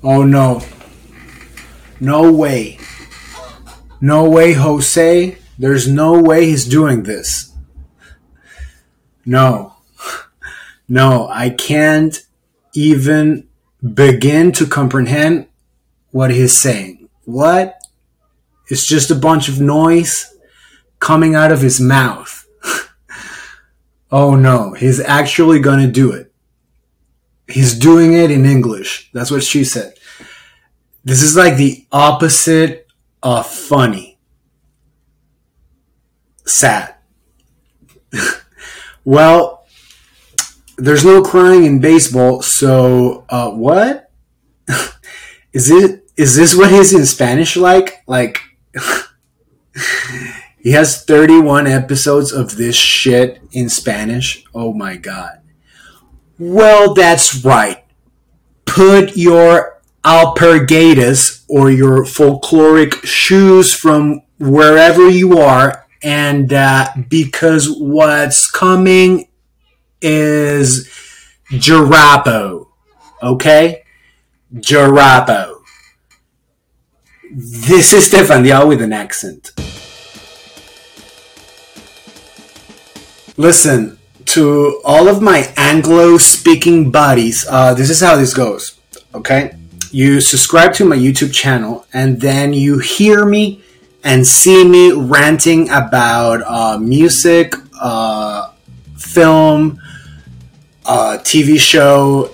Oh no. No way. No way, Jose. There's no way he's doing this. No. No, I can't even begin to comprehend what he's saying. What? It's just a bunch of noise coming out of his mouth. oh no, he's actually gonna do it. He's doing it in English. That's what she said. This is like the opposite of funny. Sad. well, there's no crying in baseball, so uh, what? is it is this what he's in Spanish like? Like he has 31 episodes of this shit in Spanish. Oh my god. Well, that's right. Put your alpargatas or your folkloric shoes from wherever you are, and uh, because what's coming is Jarapo. Okay? Jarapo. This is Stefan Diao with an accent. Listen, to all of my Anglo speaking buddies, uh, this is how this goes. Okay? You subscribe to my YouTube channel, and then you hear me and see me ranting about uh, music, uh, film, uh, TV show,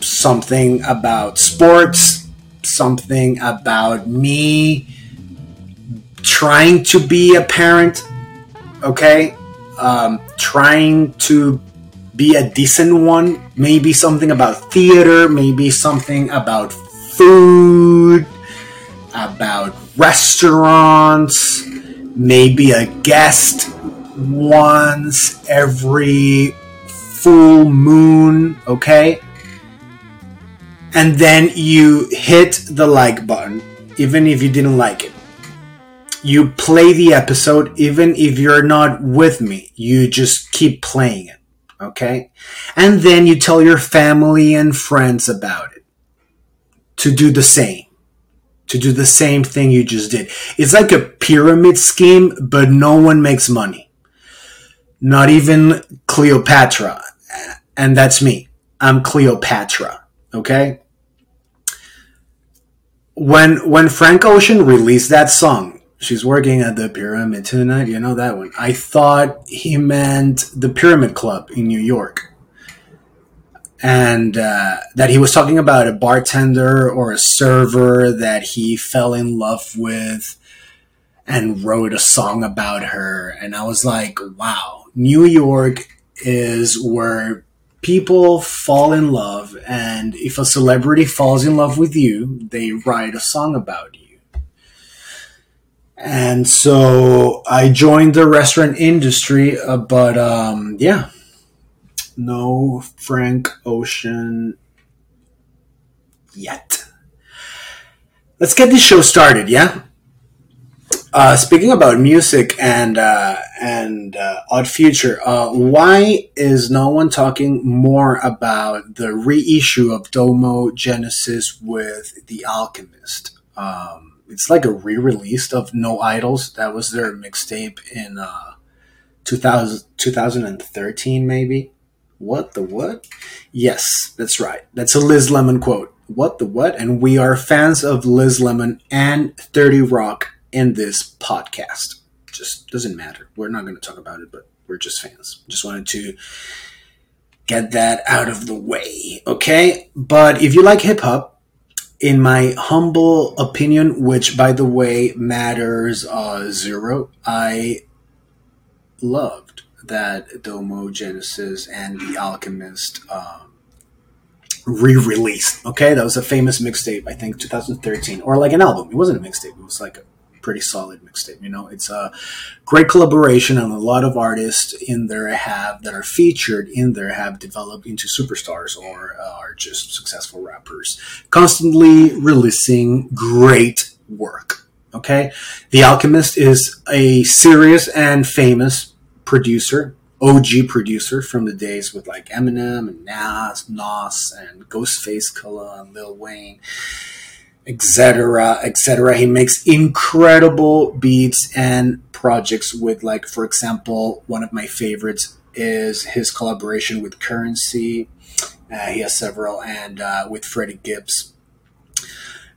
something about sports, something about me trying to be a parent, okay? Um, trying to be a decent one, maybe something about theater, maybe something about food, about restaurants, maybe a guest once every full moon, okay? And then you hit the like button, even if you didn't like it. You play the episode, even if you're not with me. You just keep playing it, okay? And then you tell your family and friends about it to do the same. To do the same thing you just did. It's like a pyramid scheme, but no one makes money. Not even Cleopatra. And that's me. I'm Cleopatra. Okay? When when Frank Ocean released that song, she's working at the pyramid tonight, you know that one. I thought he meant the Pyramid Club in New York and uh, that he was talking about a bartender or a server that he fell in love with and wrote a song about her. And I was like, wow, New York is where people fall in love. And if a celebrity falls in love with you, they write a song about you. And so I joined the restaurant industry, uh, but um, yeah, no Frank Ocean yet. Let's get this show started, yeah? Uh, speaking about music and uh, and uh, Odd Future, uh, why is no one talking more about the reissue of Domo Genesis with The Alchemist? Um, it's like a re-release of No Idols. That was their mixtape in uh, 2000, 2013, maybe. What the what? Yes, that's right. That's a Liz Lemon quote. What the what? And we are fans of Liz Lemon and 30 Rock in this podcast. Just doesn't matter. We're not going to talk about it, but we're just fans. Just wanted to get that out of the way. Okay? But if you like hip hop, in my humble opinion, which by the way matters uh, zero, I loved that Domo Genesis and The Alchemist um, re-released. Okay, that was a famous mixtape, I think 2013, or like an album. It wasn't a mixtape; it was like pretty solid mixtape. You know, it's a great collaboration, and a lot of artists in there have that are featured in there have developed into superstars or uh, are just successful rappers, constantly releasing great work. Okay, The Alchemist is a serious and famous producer, OG producer from the days with like Eminem and Nas, Nas and Ghostface Killah and Lil Wayne, etc., etc. He makes incredible beats and projects with like, for example, one of my favorites is his collaboration with Curren$y. Uh, he has several, and uh, with Freddie Gibbs.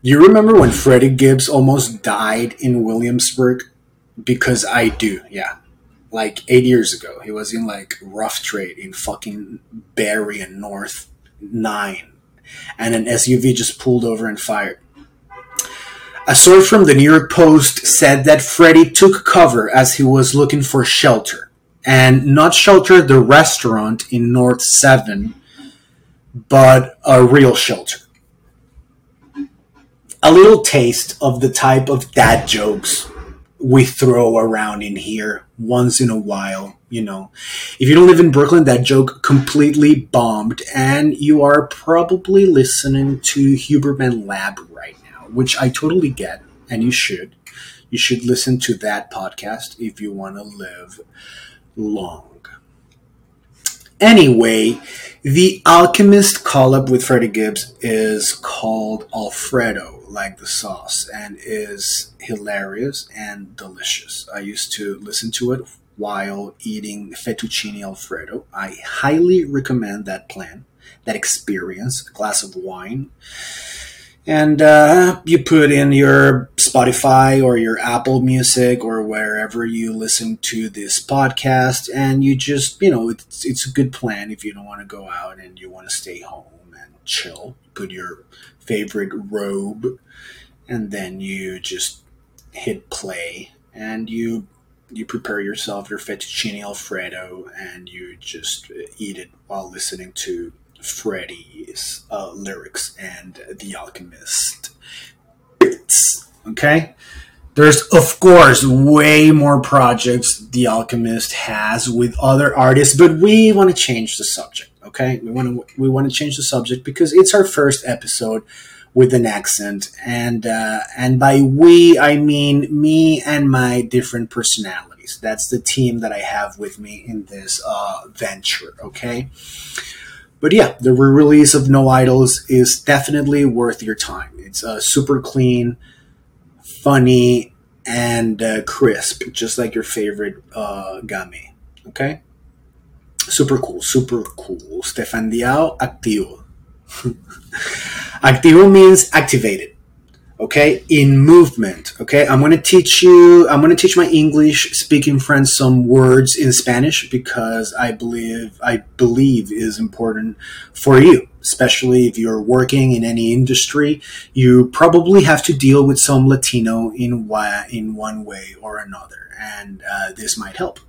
Do you remember when Freddie Gibbs almost died in Williamsburg? Because I do, yeah like eight years ago. He was in like rough trade in fucking Berry and North Nine, and an SUV just pulled over and fired. A source from the New York Post said that Freddie took cover as he was looking for shelter, and not shelter the restaurant in North Seven, but a real shelter. A little taste of the type of dad jokes we throw around in here once in a while. You know, if you don't live in Brooklyn, that joke completely bombed, and you are probably listening to Huberman Lab right which I totally get, and you should. You should listen to that podcast if you want to live long. Anyway, the Alchemist collab with Freddie Gibbs is called Alfredo like the sauce and is hilarious and delicious. I used to listen to it while eating fettuccine alfredo. I highly recommend that plan, that experience, a glass of wine. And uh, you put in your Spotify or your Apple Music or wherever you listen to this podcast, and you just, you know, it's, it's a good plan if you don't want to go out and you want to stay home and chill. Put your favorite robe, and then you just hit play and you you prepare yourself your fettuccine alfredo and you just eat it while listening to Freddie's uh, lyrics and The Alchemist. Okay? There's, of course, way more projects The Alchemist has with other artists, but we want to change the subject. Okay? We want to we want to change the subject because it's our first episode with an accent, and uh, and by we I mean me and my different personalities. That's the team that I have with me in this uh, venture. Okay. But yeah, the re-release of No Idols is definitely worth your time. It's uh, super clean, funny, and uh, crisp, just like your favorite uh. Okay, super cool, super cool. Stefan Diao activo. activo means activated okay in movement okay? I'm going to teach you i'm going to teach my english speaking friends some words in spanish because i believe i believe is important for you. Especially if you're working in any industry you probably have to deal with some latino in one, in one way or another and uh, this might help.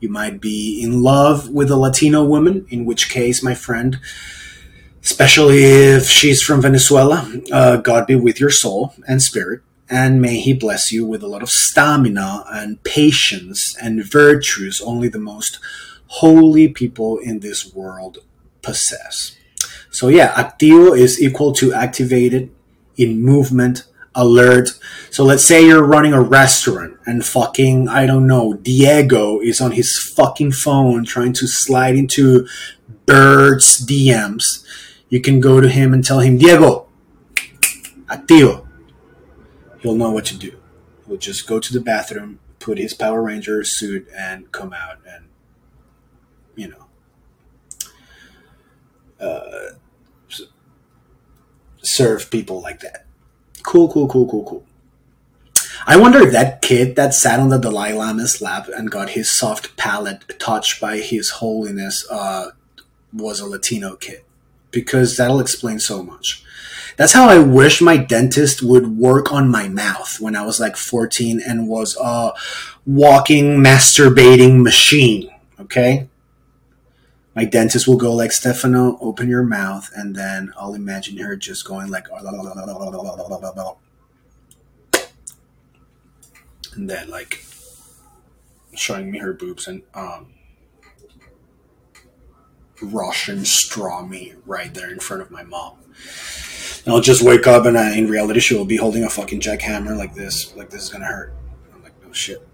You might be in love with a latino woman in which case my friend especially if she's from Venezuela. Uh, God be with your soul and spirit, and may He bless you with a lot of stamina and patience and virtues only the most holy people in this world possess. So, yeah, activo is equal to activated, in movement, alert. So, let's say you're running a restaurant and fucking, I don't know, Diego is on his fucking phone trying to slide into Bird's DMs you can go to him and tell him, Diego, activo. He'll know what to do. He'll just go to the bathroom, put his Power Ranger suit, and come out and, you know, uh, serve people like that. Cool, cool, cool, cool, cool. I wonder if that kid that sat on the Dalai Lama's lap and got his soft palate touched by His Holiness uh, was a Latino kid because that'll explain so much. That's how I wish my dentist would work on my mouth when I was like 14 and was a walking masturbating machine. Okay? My dentist will go like, Stefano, open your mouth, and then I'll imagine her just going like, and then like showing me her boobs and um Russian straw meat right there in front of my mom. And I'll just wake up and I, in reality she will be holding a fucking jackhammer like this. Like this is gonna hurt. I'm like, oh shit.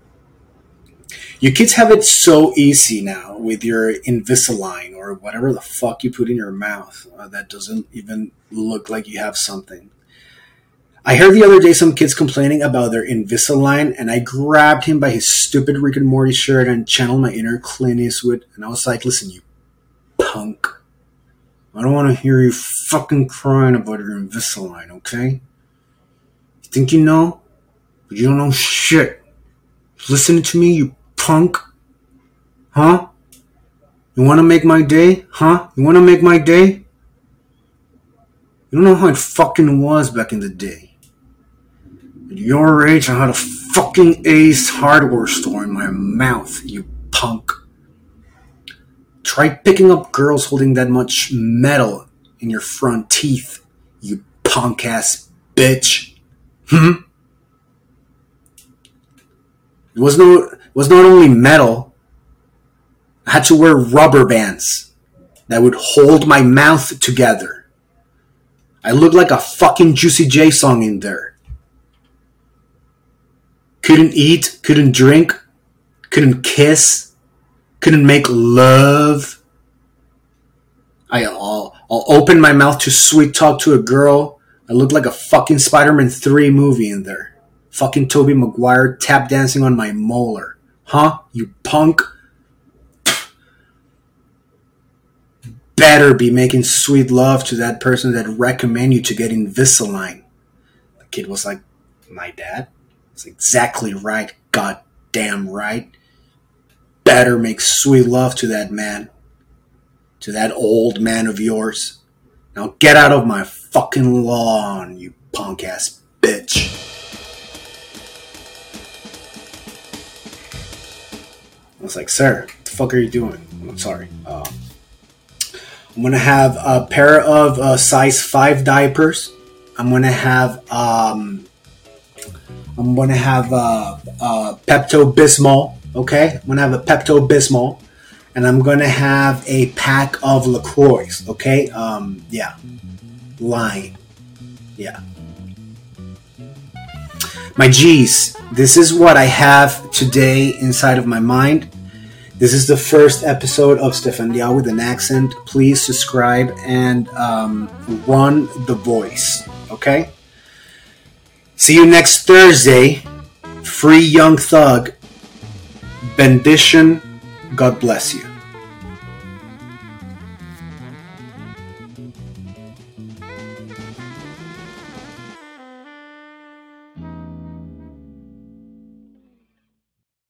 You kids have it so easy now with your Invisalign or whatever the fuck you put in your mouth uh, that doesn't even look like you have something. I heard the other day some kids complaining about their Invisalign, and I grabbed him by his stupid Rick and Morty shirt and channeled my inner Clint Eastwood, and I was like, listen, you punk. I don't want to hear you fucking crying about your Invisalign, okay? You think you know? But you don't know shit. Listen to me, you punk. Huh? You want to make my day? Huh? You want to make my day? You don't know how it fucking was back in the day. At your age, I had a fucking Ace hardware store in my mouth, you punk. Try picking up girls holding that much metal in your front teeth, you punk ass bitch. Hmm? It was no it was not only metal. I had to wear rubber bands that would hold my mouth together. I looked like a fucking Juicy J song in there couldn't eat, couldn't drink, couldn't kiss, couldn't make love. I, will I'll open my mouth to sweet talk to a girl. I look like a fucking Spider-Man 3 movie in there. Fucking Tobey Maguire tap dancing on my molar. Huh? You punk? Better be making sweet love to that person that recommend you to get Invisalign. The kid was like, my dad? It's exactly right. goddamn right. Better make sweet love to that man. To that old man of yours. Now get out of my fucking lawn, you punk ass bitch. I was like, sir, what the fuck are you doing? I'm sorry. Uh, I'm gonna have a pair of uh, size 5 diapers. I'm gonna have um, I'm gonna have a, a Pepto Bismol. Okay, I'm gonna have a Pepto Bismol, and I'm gonna have a pack of Lacroix. Okay, um, yeah, line, yeah. My G's, this is what I have today inside of my mind. This is the first episode of Stefan Diao with an accent. Please subscribe and um, run the voice. Okay. See you next Thursday. Free Young Thug. Bendition. God bless you.